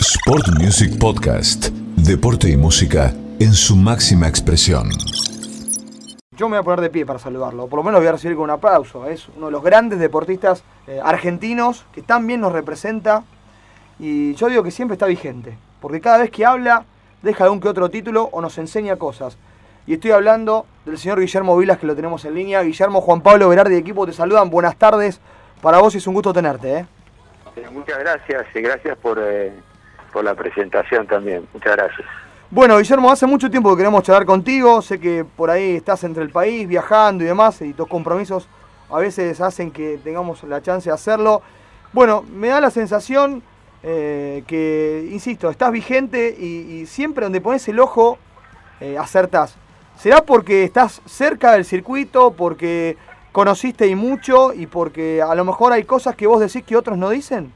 Sport Music Podcast. Deporte y música en su máxima expresión. Yo me voy a poner de pie para saludarlo, por lo menos voy a recibir con un aplauso. Es uno de los grandes deportistas eh, argentinos que tan bien nos representa y yo digo que siempre está vigente, porque cada vez que habla deja algún que otro título o nos enseña cosas. Y estoy hablando del señor Guillermo Vilas, que lo tenemos en línea. Guillermo, Juan Pablo Berardi de equipo te saludan. Buenas tardes. Para vos es un gusto tenerte. ¿eh? Eh, muchas gracias y gracias por, eh, por la presentación también. Muchas gracias. Bueno, Guillermo, hace mucho tiempo que queremos charlar contigo. Sé que por ahí estás entre el país viajando y demás, y tus compromisos a veces hacen que tengamos la chance de hacerlo. Bueno, me da la sensación eh, que, insisto, estás vigente y, siempre donde pones el ojo acertás. ¿Será porque estás cerca del circuito, porque conociste y mucho y porque a lo mejor hay cosas que vos decís que otros no dicen?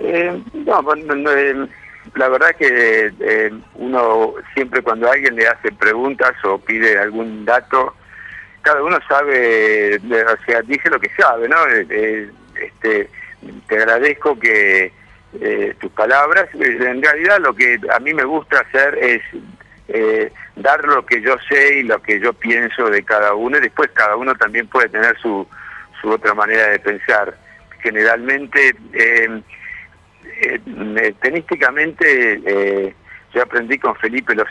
Eh, no, eh, la verdad que eh, uno siempre cuando alguien le hace preguntas o pide algún dato, cada uno sabe, o sea, dice lo que sabe, ¿no? este, te agradezco que tus palabras, en realidad lo que a mí me gusta hacer es eh, dar lo que yo sé y lo que yo pienso de cada uno y después cada uno también puede tener su, su otra manera de pensar. Generalmente, eh, eh, tenísticamente, eh, yo aprendí con Felipe Los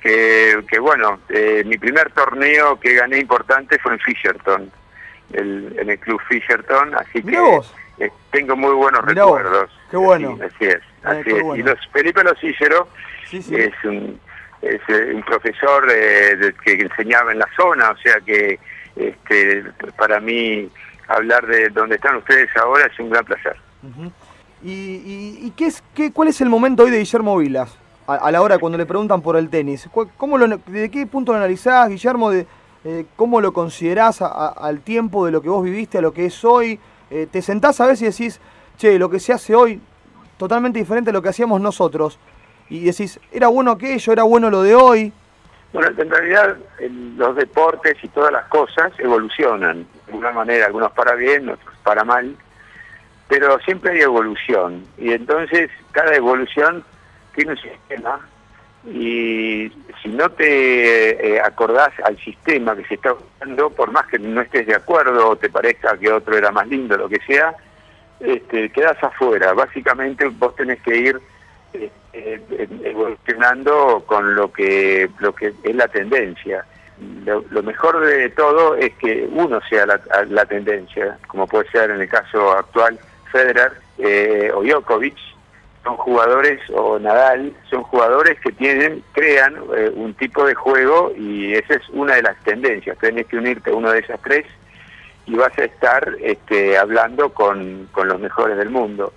que, que, bueno, mi primer torneo que gané importante fue en Fisherton, en el club Fisherton, así que tengo muy buenos recuerdos. Qué bueno. así es, así es. Y los Felipe Los es un, es eh, un profesor eh, que enseñaba en la zona, o sea que este, para mí hablar de donde están ustedes ahora es un gran placer. ¿Y, qué es, qué, cuál es el momento hoy de Guillermo Vilas? A, la hora cuando le preguntan por el tenis. ¿Cómo lo, ¿De qué punto lo analizás, Guillermo? De, eh, ¿Cómo lo considerás al tiempo de lo que vos viviste, a lo que es hoy? ¿Te sentás a veces y decís, che, lo que se hace hoy, totalmente diferente a lo que hacíamos nosotros? y decís, era bueno aquello, era bueno lo de hoy. Bueno, en realidad los deportes y todas las cosas evolucionan, de alguna manera, algunos para bien, otros para mal, pero siempre hay evolución y entonces cada evolución tiene un sistema y si no te eh, acordás al sistema que se está usando, por más que no estés de acuerdo o te parezca que otro era más lindo, lo que sea, este, quedas afuera. Básicamente vos tenés que ir eh, evolucionando con lo que lo que es la tendencia. Lo, mejor de todo es que uno sea la, tendencia, como puede ser en el caso actual Federer eh, o Djokovic, son jugadores, o Nadal, son jugadores que tienen, crean eh, un tipo de juego y esa es una de las tendencias. Tienes que unirte a uno de esas tres y vas a estar este, hablando con, con los mejores del mundo.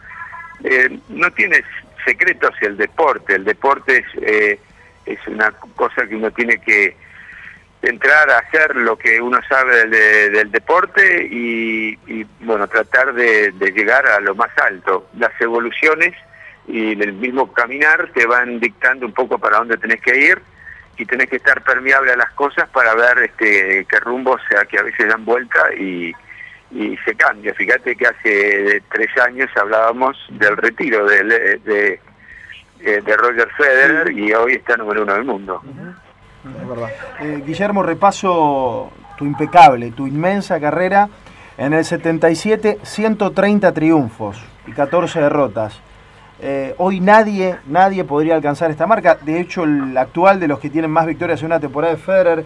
no tienes secreto hacia el deporte. El deporte es, eh, es una cosa que uno tiene que entrar a hacer lo que uno sabe del, deporte y, bueno, tratar de, llegar a lo más alto. Las evoluciones y el mismo caminar te van dictando un poco para dónde tenés que ir y tenés que estar permeable a las cosas para ver este qué rumbo sea que a veces dan vuelta y, y se cambia. Fíjate que hace tres años hablábamos del retiro de, de, de Roger Federer y hoy está número uno del mundo. Eh, Guillermo, repaso tu impecable, tu inmensa carrera. En el 77, 130 triunfos y 14 derrotas. Eh, hoy nadie, nadie podría alcanzar esta marca. De hecho, el actual de los que tienen más victorias en una temporada de Federer,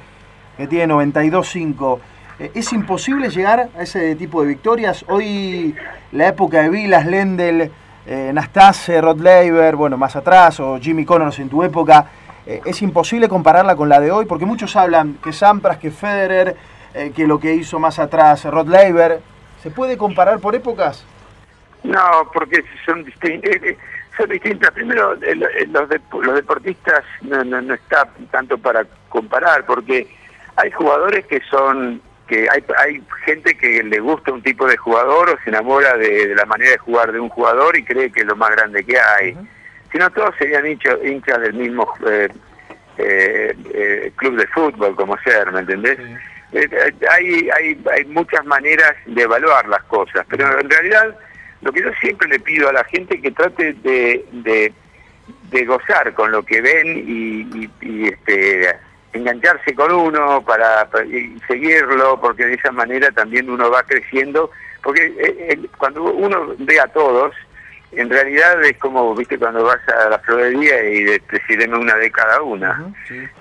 que tiene 92-5. Eh, es imposible llegar a ese tipo de victorias. Hoy la época de Vilas, Lendl, eh, Nastase, Rod Laver, bueno, más atrás, o Jimmy Connors en tu época, eh, es imposible compararla con la de hoy, porque muchos hablan que Sampras, que Federer, que lo que hizo más atrás Rod Laver. ¿Se puede comparar por épocas? No, porque son, son distintas. Primero, los, los deportistas no, no, no está tanto para comparar, porque hay jugadores que son que hay, hay gente que le gusta un tipo de jugador o se enamora de, la manera de jugar de un jugador y cree que es lo más grande que hay. No, todos serían hinchas, del mismo eh, eh, eh, club de fútbol, como ser, ¿me entendés? hay, hay, hay muchas maneras de evaluar las cosas, pero en realidad lo que yo siempre le pido a la gente que trate de, de, gozar con lo que ven y, este, engancharse con uno para, seguirlo, porque de esa manera también uno va creciendo, porque cuando uno ve a todos, en realidad es como, viste, cuando vas a la florería y te una de cada una.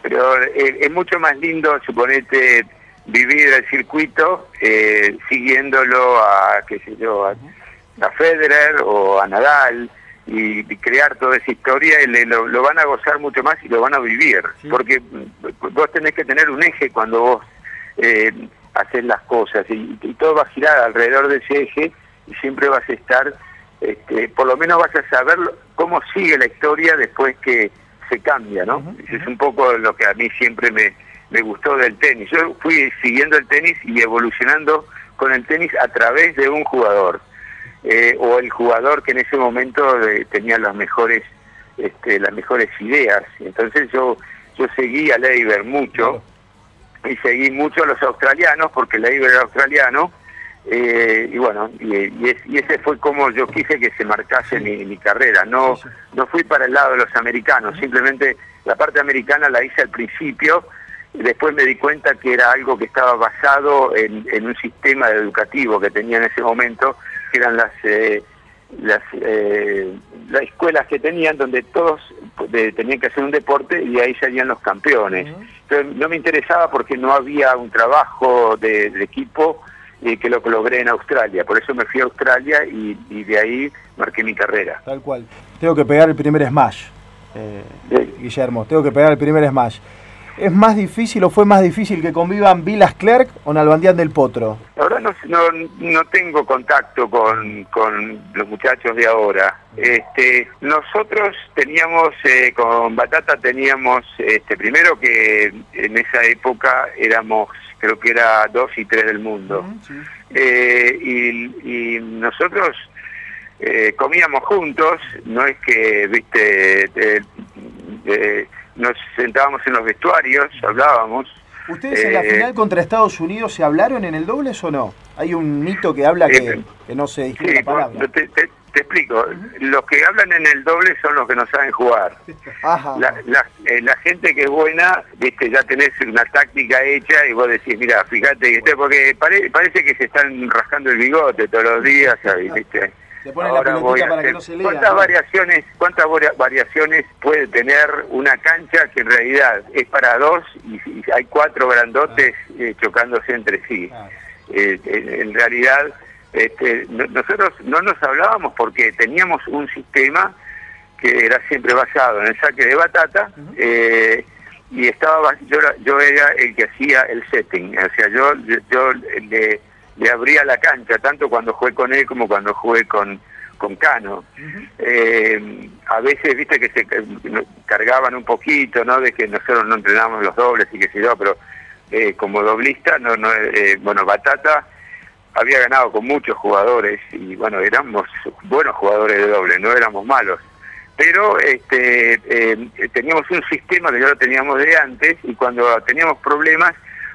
Pero eh, es mucho más lindo, suponete, vivir el circuito eh, siguiéndolo a, qué sé yo, a, Federer o a Nadal y, crear toda esa historia y lo, van a gozar mucho más y lo van a vivir. Porque vos tenés que tener un eje cuando vos eh, haces las cosas y, todo va a girar alrededor de ese eje y siempre vas a estar, este, por lo menos vas a saber cómo sigue la historia después que se cambia, ¿no? Es un poco lo que a mí siempre me me gustó del tenis. Yo fui siguiendo el tenis y evolucionando con el tenis a través de un jugador. Eh, o el jugador que en ese momento eh, tenía las mejores este, las mejores ideas. Entonces yo yo seguí a Leiber mucho y seguí mucho a los australianos porque Leiber era australiano eh, y bueno y, ese fue como yo quise que se marcase mi, mi, carrera. No no fui para el lado de los americanos. Simplemente la parte americana la hice al principio Después me di cuenta que era algo que estaba basado en, un sistema educativo que tenía en ese momento, que eran las eh, las, eh, las escuelas que tenían donde todos tenían que hacer un deporte y ahí salían los campeones. Entonces no me interesaba porque no había un trabajo de, equipo eh, que lo logré en Australia. Por eso me fui a Australia y, de ahí marqué mi carrera. Tal cual. Tengo que pegar el primer smash, Guillermo. Tengo que pegar el primer smash. ¿Es más difícil o fue más difícil que convivan Vilas Clerc o Nalbandián del Potro? Ahora no, no, tengo contacto con, los muchachos de ahora. Este, nosotros teníamos, eh, con Batata teníamos, este, primero que en esa época éramos, creo que era dos y tres del mundo. Eh, y, nosotros eh, comíamos juntos, no es que, viste, nos sentábamos en los vestuarios, hablábamos. ¿Ustedes en la eh, final contra Estados Unidos se hablaron en el dobles o no? Hay un mito que habla que, que no se la palabra. Te, explico, los que hablan en el doble son los que no saben jugar. La, eh, la, gente que es buena, viste, ya tenés una táctica hecha y vos decís, mira, fíjate, porque parece que se están rascando el bigote todos los días, ¿viste? ¿Cuántas variaciones, cuántas variaciones puede tener una cancha que en realidad es para dos y, hay cuatro grandotes eh, chocándose entre sí? Eh, en, realidad, este, nosotros no nos hablábamos porque teníamos un sistema que era siempre basado en el saque de batata. Eh, y estaba yo, yo era el que hacía el setting, o sea, yo, yo, le le abría la cancha, tanto cuando jugué con él como cuando jugué con, con Cano. Eh, a veces, viste, que se cargaban un poquito, ¿no? De que nosotros no entrenábamos los dobles y que sé yo, pero eh, como doblista, no, no eh, bueno, Batata había ganado con muchos jugadores y bueno, éramos buenos jugadores de doble, no éramos malos. Pero este, teníamos un sistema que ya lo teníamos de antes y cuando teníamos problemas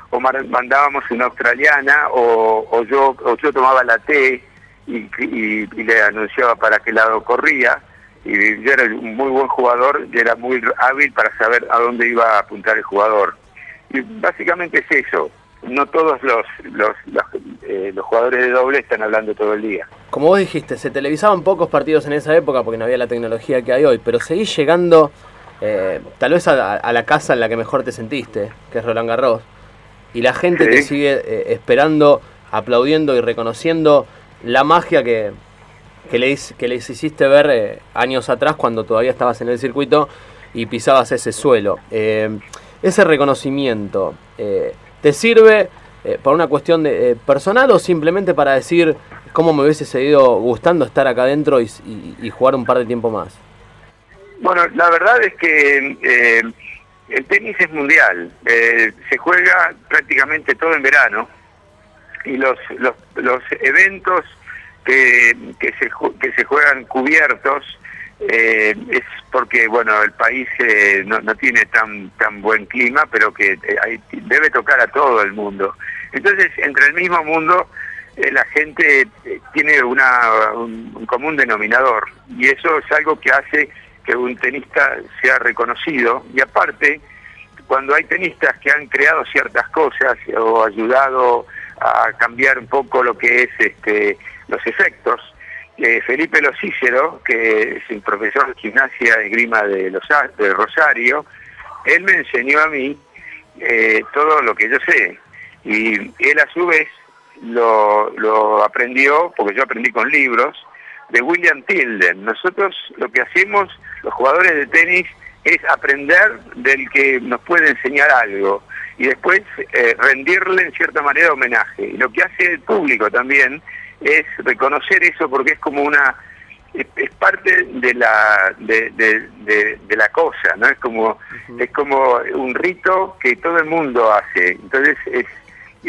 o mandábamos una australiana o, yo o yo tomaba la T y, le anunciaba para qué lado corría. Y yo era un muy buen jugador y era muy hábil para saber a dónde iba a apuntar el jugador. Y básicamente es eso. No todos los, los, eh, jugadores de doble están hablando todo el día como vos dijiste se televisaban pocos partidos en esa época porque no había la tecnología que hay hoy pero seguís llegando eh, tal vez a, a la casa en la que mejor te sentiste que es Roland Garros y la gente te sigue eh, esperando, aplaudiendo y reconociendo la magia que, que, les, que les hiciste ver años atrás cuando todavía estabas en el circuito y pisabas ese suelo. Ese reconocimiento, ¿te sirve por una cuestión de, personal o simplemente para decir cómo me hubiese seguido gustando estar acá adentro y, jugar un par de tiempo más? Bueno, la verdad es que el tenis es mundial, eh, se juega prácticamente todo en verano. Y los, los, los eventos que, que, se, que se juegan cubiertos eh, es porque bueno el país eh, no, no, tiene tan tan buen clima pero que debe tocar a todo el mundo entonces entre el mismo mundo eh, la gente eh, tiene una, un, común denominador y eso es algo que hace que un tenista sea reconocido. Y aparte cuando hay tenistas que han creado ciertas cosas o ayudado a cambiar un poco lo que es este los efectos eh, Felipe Locícero que es un profesor de gimnasia y grima de, los, de Rosario él me enseñó a mí todo lo que yo sé y él a su vez lo, lo aprendió, porque yo aprendí con libros, de William Tilden. Nosotros lo que hacemos, los jugadores de tenis, es aprender del que nos puede enseñar algo y después eh, rendirle en cierta manera homenaje. Y lo que hace el público también es reconocer eso porque es como una es, parte de la de, de, la cosa, ¿no? Es como es como un rito que todo el mundo hace. Entonces es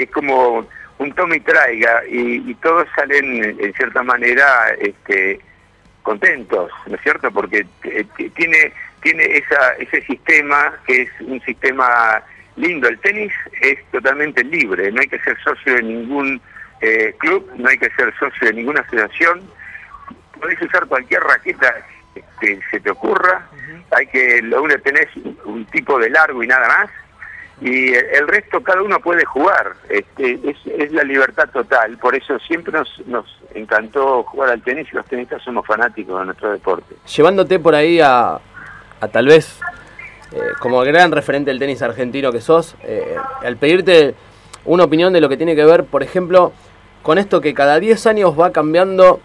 es como un tome y traiga y, todos salen en cierta manera este, contentos, ¿no es cierto? Porque eh, tiene tiene esa, ese sistema que es un sistema lindo. El tenis es totalmente libre, no hay que ser socio de ningún eh, club, no hay que ser socio de ninguna asociación. Podés usar cualquier raqueta que se te ocurra, hay que, lo único tenés un tipo de largo y nada más, y el resto cada uno puede jugar, este, es, la libertad total, por eso siempre nos, nos encantó jugar al tenis y los tenistas somos fanáticos de nuestro deporte. Llevándote por ahí a, a tal vez, eh, como gran referente del tenis argentino que sos, eh, al pedirte una opinión de lo que tiene que ver, por ejemplo, con esto que cada 10 años va cambiando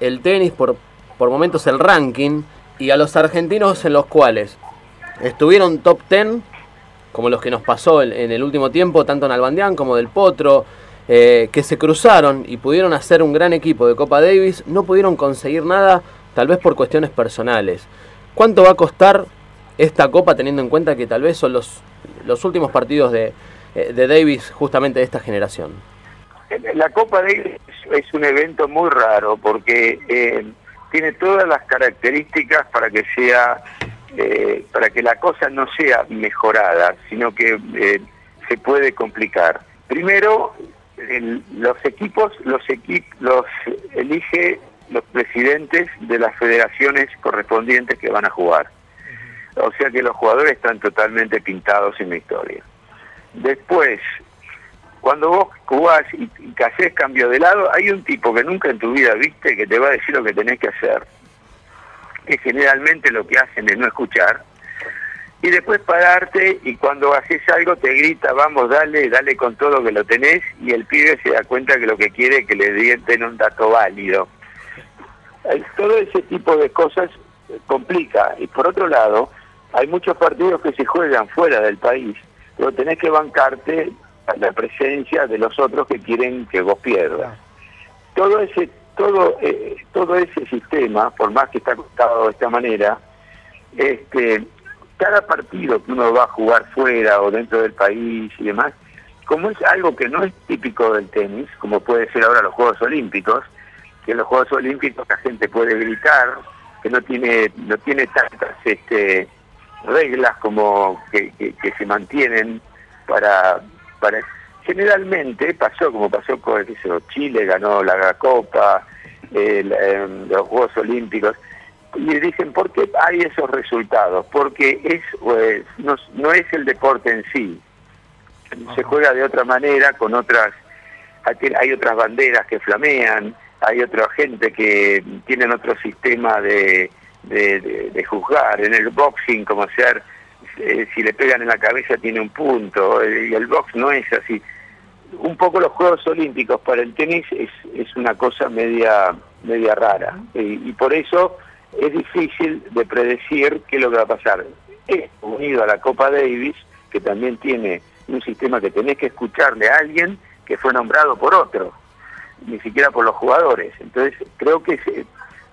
el tenis por, por momentos el ranking y a los argentinos en los cuales estuvieron top 10 como los que nos pasó en, el último tiempo, tanto en Albandián como del Potro, eh, que se cruzaron y pudieron hacer un gran equipo de Copa Davis, no pudieron conseguir nada, tal vez por cuestiones personales. ¿Cuánto va a costar esta Copa teniendo en cuenta que tal vez son los, los últimos partidos de, eh, de Davis justamente de esta generación? La Copa Davis es un evento muy raro porque eh, tiene todas las características para que sea eh, para que la cosa no sea mejorada, sino que eh, se puede complicar. Primero, los equipos los, los elige los presidentes de las federaciones correspondientes que van a jugar. O sea que los jugadores están totalmente pintados en la historia. Después, cuando vos jugás y, y que haces cambio de lado, hay un tipo que nunca en tu vida viste que te va a decir lo que tenés que hacer que generalmente lo que hacen es no escuchar, y después pararte y cuando haces algo te grita, vamos, dale, dale con todo que lo tenés, y el pibe se da cuenta que lo que quiere es que le den un dato válido. Todo ese tipo de cosas complica. Y por otro lado, hay muchos partidos que se juegan fuera del país, pero tenés que bancarte a la presencia de los otros que quieren que vos pierdas. Todo ese todo eh, todo ese sistema, por más que está contado de esta manera, este, cada partido que uno va a jugar fuera o dentro del país y demás, como es algo que no es típico del tenis, como puede ser ahora los Juegos Olímpicos, que en los Juegos Olímpicos la gente puede gritar, que no tiene no tiene tantas este, reglas como que, que, se mantienen para para generalmente pasó como pasó con Chile ganó la Copa em, los Juegos Olímpicos y dicen por qué hay esos resultados porque es pues, no, no es el deporte en sí. Se juega de otra manera con otras hay otras banderas que flamean hay otra gente que tienen otro sistema de, de, juzgar. En el boxing como ser eh, si le pegan en la cabeza tiene un punto y el box no es así un poco los Juegos Olímpicos para el tenis es, es una cosa media, media rara y, por eso es difícil de predecir qué es lo que va a pasar. Es unido a la Copa Davis, que también tiene un sistema que tenés que escucharle a alguien que fue nombrado por otro, ni siquiera por los jugadores. Entonces creo que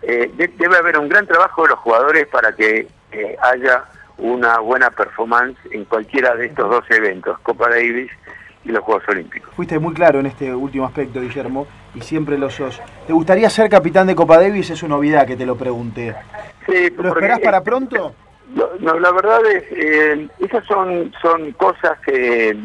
eh, debe haber un gran trabajo de los jugadores para que eh, haya una buena performance en cualquiera de estos dos eventos, Copa Davis y los Juegos Olímpicos. Fuiste muy claro en este último aspecto, Guillermo, y siempre lo sos. ¿Te gustaría ser capitán de Copa Davis? Es una novedad que te lo pregunté. Sí, ¿Lo esperás para pronto? No, la verdad es, eh, esas son, son cosas que,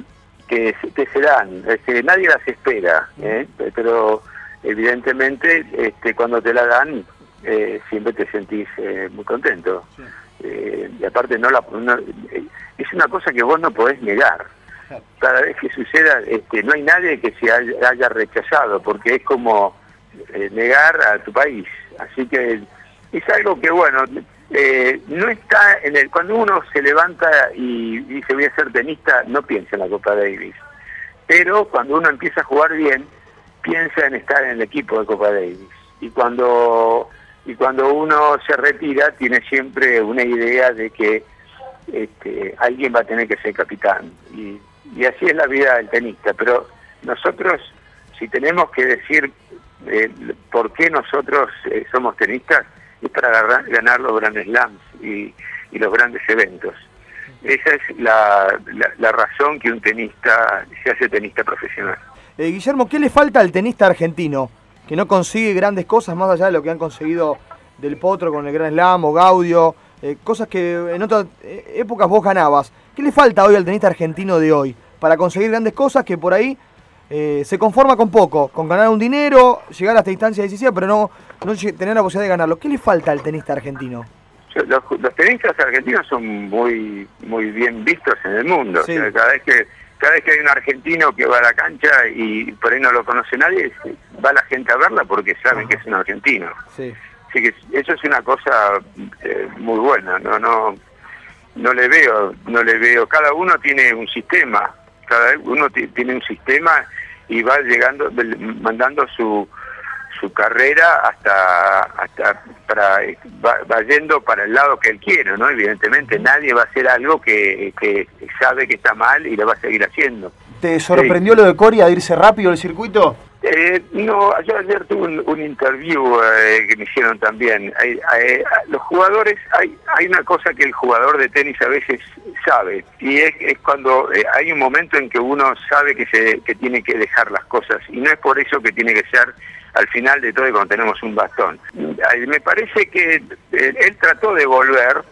que se dan, este, nadie las espera, ¿eh? pero evidentemente este, cuando te la dan eh, siempre te sentís eh, muy contento. y aparte no la es una cosa que vos no podés negar. Cada vez que suceda, este, no hay nadie que se haya, rechazado, porque es como negar a tu país. Así que es algo que, bueno, eh, no está en el cuando uno se levanta y dice voy a ser tenista no piensa en la Copa Davis. Pero cuando uno empieza a jugar bien piensa en estar en el equipo de Copa Davis. Y cuando y cuando uno se retira tiene siempre una idea de que este, alguien va a tener que ser capitán. Y, así es la vida del tenista pero nosotros si tenemos que decir eh, por qué nosotros eh, somos tenistas es para ganar los grandes slams y, los grandes eventos. Esa es la, la, razón que un tenista se hace tenista profesional. Eh, Guillermo, ¿qué le falta al tenista argentino que no consigue grandes cosas más allá de lo que han conseguido del Potro con el Gran Slam o Gaudio? Eh, cosas que en otras eh, épocas vos ganabas. ¿Qué le falta hoy al tenista argentino de hoy para conseguir grandes cosas que por ahí eh, se conforma con poco, con ganar un dinero, llegar a esta instancia decisiva, pero no, no tener la posibilidad de ganarlo. ¿Qué le falta al tenista argentino? Los, tenistas argentinos son muy muy bien vistos en el mundo. cada vez que cada vez que hay un argentino que va a la cancha y por ahí no lo conoce nadie, va la gente a verla porque saben que es un argentino. Sí. Así que eso es una cosa eh, muy buena. No no no le veo no le veo. Cada uno tiene un sistema. Cada uno tiene un sistema y va llegando, mandando su, su carrera hasta, hasta para, va, yendo para el lado que él quiere, ¿no? Evidentemente nadie va a hacer algo que, que sabe que está mal y lo va a seguir haciendo. ¿Te sorprendió lo de Coria de irse rápido el circuito? Eh, no, yo ayer tuve un, interview eh, que me hicieron también. los jugadores, hay, hay una cosa que el jugador de tenis a veces sabe, y es, es cuando eh, hay un momento en que uno sabe que, se, que tiene que dejar las cosas, y no es por eso que tiene que ser al final de todo cuando tenemos un bastón. Me parece que él, trató de volver,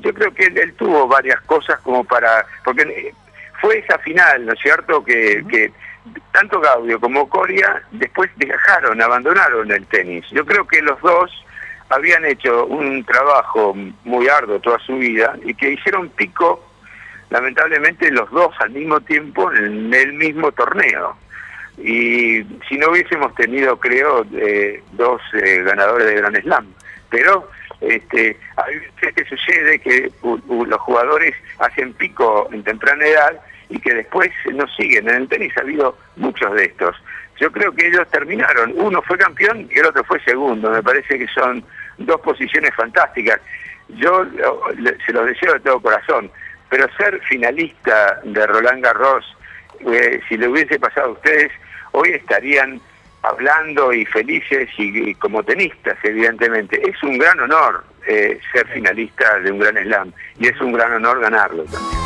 yo creo que él, tuvo varias cosas como para... porque fue esa final, ¿no es cierto?, que, que tanto Gaudio como Coria después dejaron, abandonaron el tenis. Yo creo que los dos habían hecho un trabajo muy arduo toda su vida y que hicieron pico, lamentablemente, los dos al mismo tiempo en el mismo torneo. Y si no hubiésemos tenido, creo, eh, dos eh, ganadores de Grand Slam. Pero este, hay veces que sucede que los jugadores hacen pico en temprana edad y que después no siguen. En el tenis ha habido muchos de estos. Yo creo que ellos terminaron. Uno fue campeón y el otro fue segundo. Me parece que son dos posiciones fantásticas. Yo se los deseo de todo corazón. Pero ser finalista de Roland Garros, eh, si le hubiese pasado a ustedes, hoy estarían hablando y felices y, como tenistas, evidentemente. Es un gran honor eh, ser finalista de un gran slam y es un gran honor ganarlo también.